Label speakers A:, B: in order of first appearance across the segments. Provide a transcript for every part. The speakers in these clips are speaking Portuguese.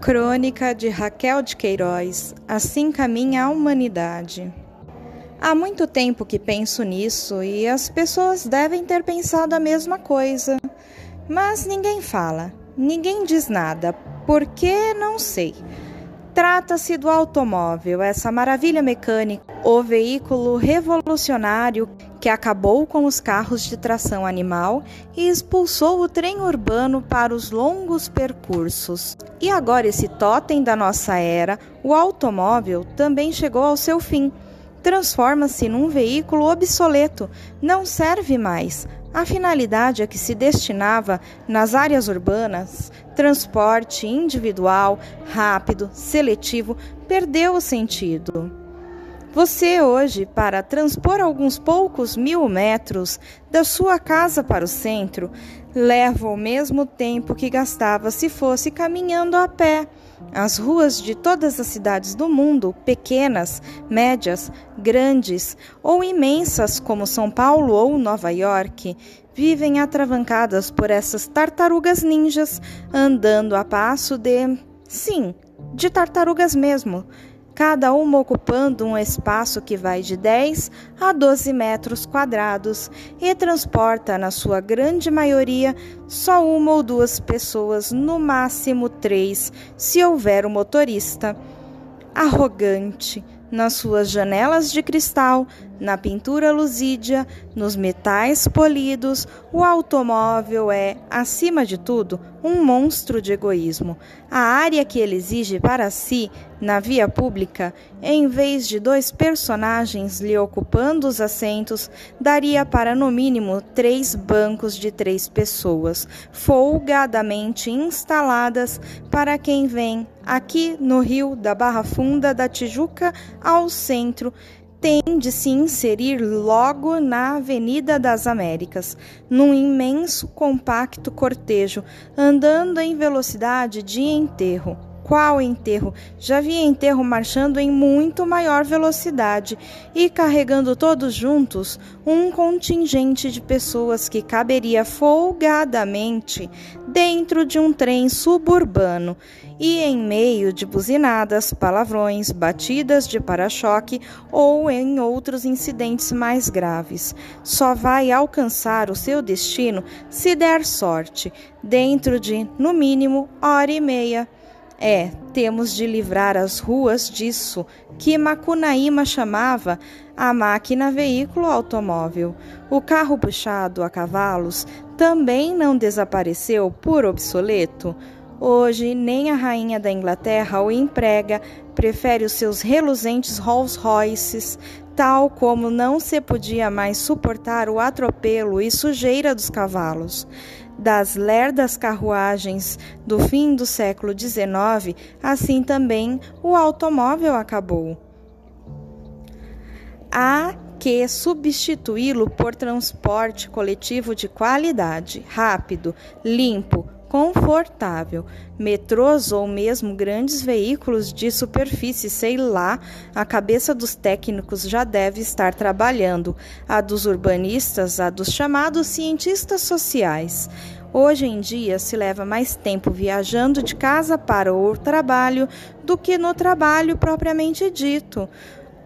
A: Crônica de Raquel de Queiroz Assim caminha a humanidade. Há muito tempo que penso nisso e as pessoas devem ter pensado a mesma coisa. Mas ninguém fala, ninguém diz nada, porque não sei. Trata-se do automóvel, essa maravilha mecânica, o veículo revolucionário que acabou com os carros de tração animal e expulsou o trem urbano para os longos percursos. E agora, esse totem da nossa era, o automóvel, também chegou ao seu fim. Transforma-se num veículo obsoleto, não serve mais. A finalidade a que se destinava nas áreas urbanas, transporte individual, rápido, seletivo, perdeu o sentido. Você hoje, para transpor alguns poucos mil metros da sua casa para o centro, leva o mesmo tempo que gastava se fosse caminhando a pé. As ruas de todas as cidades do mundo, pequenas, médias, grandes ou imensas como São Paulo ou Nova York, vivem atravancadas por essas tartarugas ninjas andando a passo de. sim, de tartarugas mesmo cada uma ocupando um espaço que vai de 10 a 12 metros quadrados e transporta, na sua grande maioria, só uma ou duas pessoas, no máximo três, se houver o um motorista. Arrogante, nas suas janelas de cristal, na pintura luzídia, nos metais polidos, o automóvel é, acima de tudo, um monstro de egoísmo. A área que ele exige para si, na via pública, em vez de dois personagens lhe ocupando os assentos, daria para no mínimo três bancos de três pessoas, folgadamente instaladas para quem vem aqui no rio da Barra Funda da Tijuca ao centro tem de se inserir logo na Avenida das Américas, num imenso compacto cortejo, andando em velocidade de enterro. Qual enterro? Já vi enterro marchando em muito maior velocidade e carregando todos juntos um contingente de pessoas que caberia folgadamente dentro de um trem suburbano e em meio de buzinadas, palavrões, batidas de para-choque ou em outros incidentes mais graves. Só vai alcançar o seu destino se der sorte, dentro de, no mínimo, hora e meia. É, temos de livrar as ruas disso que Macunaíma chamava a máquina veículo automóvel. O carro puxado a cavalos também não desapareceu por obsoleto. Hoje, nem a rainha da Inglaterra o emprega, prefere os seus reluzentes Rolls Royces, tal como não se podia mais suportar o atropelo e sujeira dos cavalos das lerdas carruagens do fim do século XIX, assim também o automóvel acabou. Há que substituí-lo por transporte coletivo de qualidade, rápido, limpo, confortável, metrôs ou mesmo grandes veículos de superfície, sei lá, a cabeça dos técnicos já deve estar trabalhando, a dos urbanistas, a dos chamados cientistas sociais. Hoje em dia se leva mais tempo viajando de casa para o trabalho do que no trabalho propriamente dito.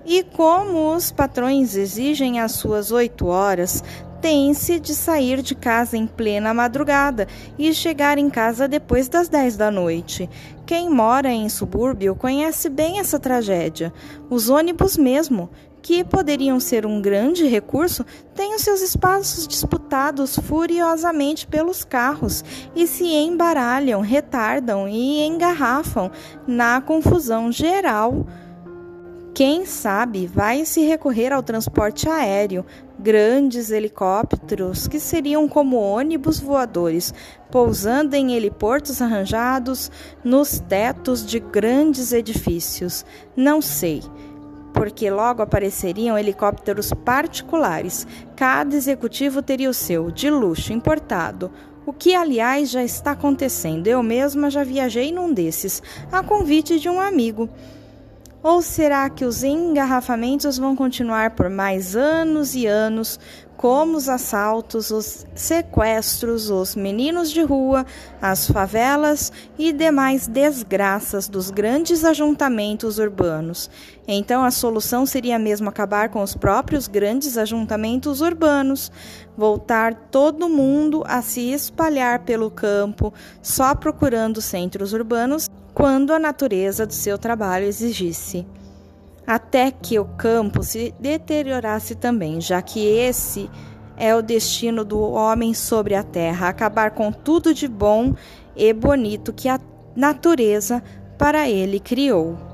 A: E como os patrões exigem as suas oito horas, tem-se de sair de casa em plena madrugada e chegar em casa depois das 10 da noite. Quem mora em subúrbio conhece bem essa tragédia. Os ônibus mesmo, que poderiam ser um grande recurso, têm os seus espaços disputados furiosamente pelos carros e se embaralham, retardam e engarrafam na confusão geral. Quem sabe vai se recorrer ao transporte aéreo, grandes helicópteros que seriam como ônibus voadores, pousando em heliportos arranjados nos tetos de grandes edifícios. Não sei, porque logo apareceriam helicópteros particulares. Cada executivo teria o seu, de luxo, importado. O que, aliás, já está acontecendo. Eu mesma já viajei num desses, a convite de um amigo. Ou será que os engarrafamentos vão continuar por mais anos e anos, como os assaltos, os sequestros, os meninos de rua, as favelas e demais desgraças dos grandes ajuntamentos urbanos? Então a solução seria mesmo acabar com os próprios grandes ajuntamentos urbanos, voltar todo mundo a se espalhar pelo campo, só procurando centros urbanos quando a natureza do seu trabalho exigisse, até que o campo se deteriorasse também, já que esse é o destino do homem sobre a terra acabar com tudo de bom e bonito que a natureza para ele criou.